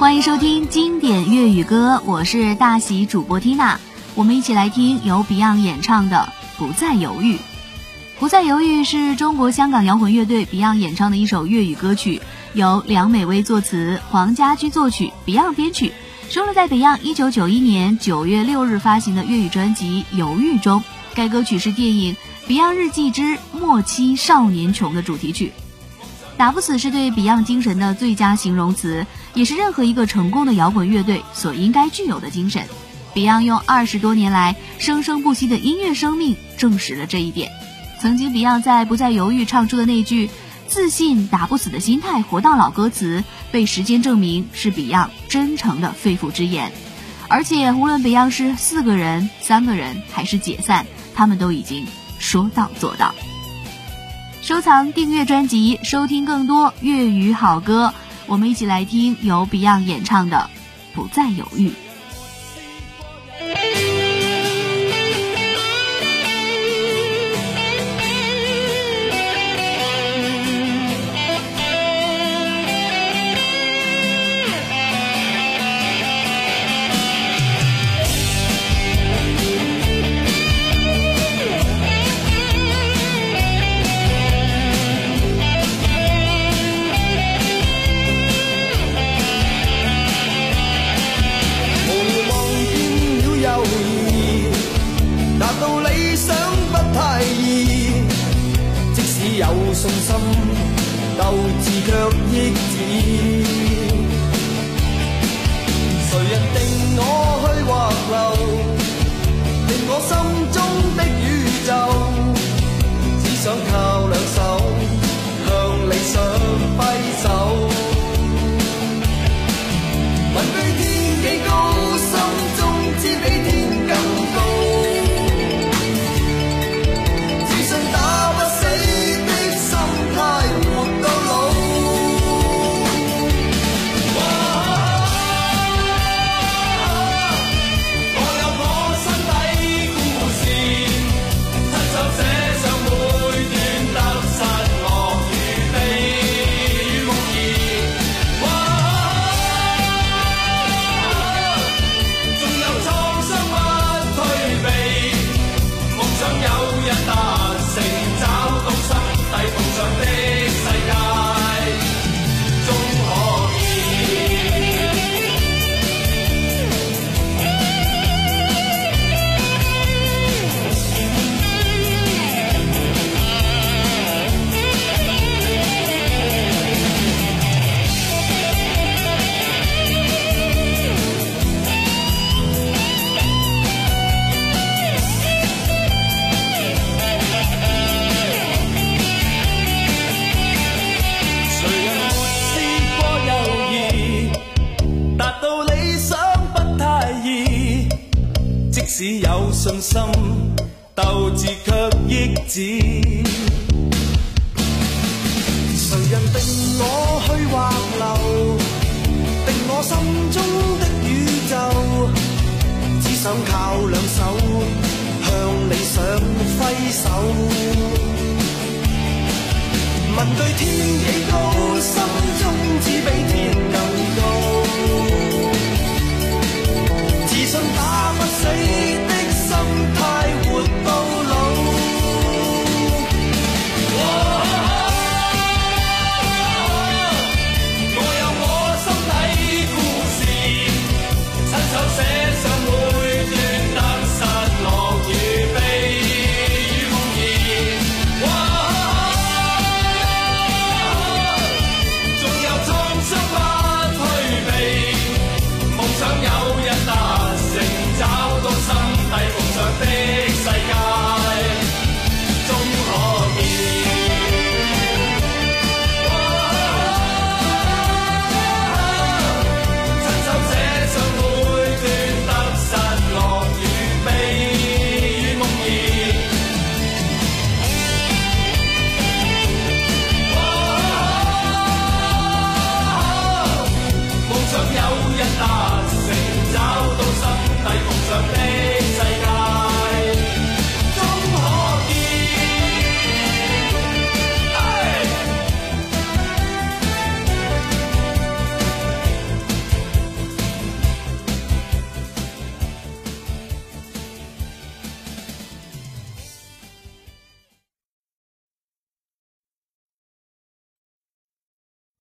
欢迎收听经典粤语歌，我是大喜主播缇娜。我们一起来听由 Beyond 演唱的《不再犹豫》。《不再犹豫》是中国香港摇滚乐队 Beyond 演唱的一首粤语歌曲，由梁美薇作词，黄家驹作曲，Beyond 编曲，收录在 Beyond 一九九一年九月六日发行的粤语专辑《犹豫》中。该歌曲是电影《Beyond 日记之末期少年穷》的主题曲。打不死是对 Beyond 精神的最佳形容词，也是任何一个成功的摇滚乐队所应该具有的精神。Beyond 用二十多年来生生不息的音乐生命证实了这一点。曾经 Beyond 在不再犹豫唱出的那句“自信打不死的心态活到老”歌词，被时间证明是 Beyond 真诚的肺腑之言。而且无论 Beyond 是四个人、三个人还是解散，他们都已经说到做到。收藏、订阅专辑，收听更多粤语好歌。我们一起来听由 Beyond 演唱的《不再犹豫》。心，斗志却抑止。谁人定我去或留？只有信心，斗志却抑止。谁人定我去或留？定我心中的宇宙。只想靠两手向理想挥手。问句天几高，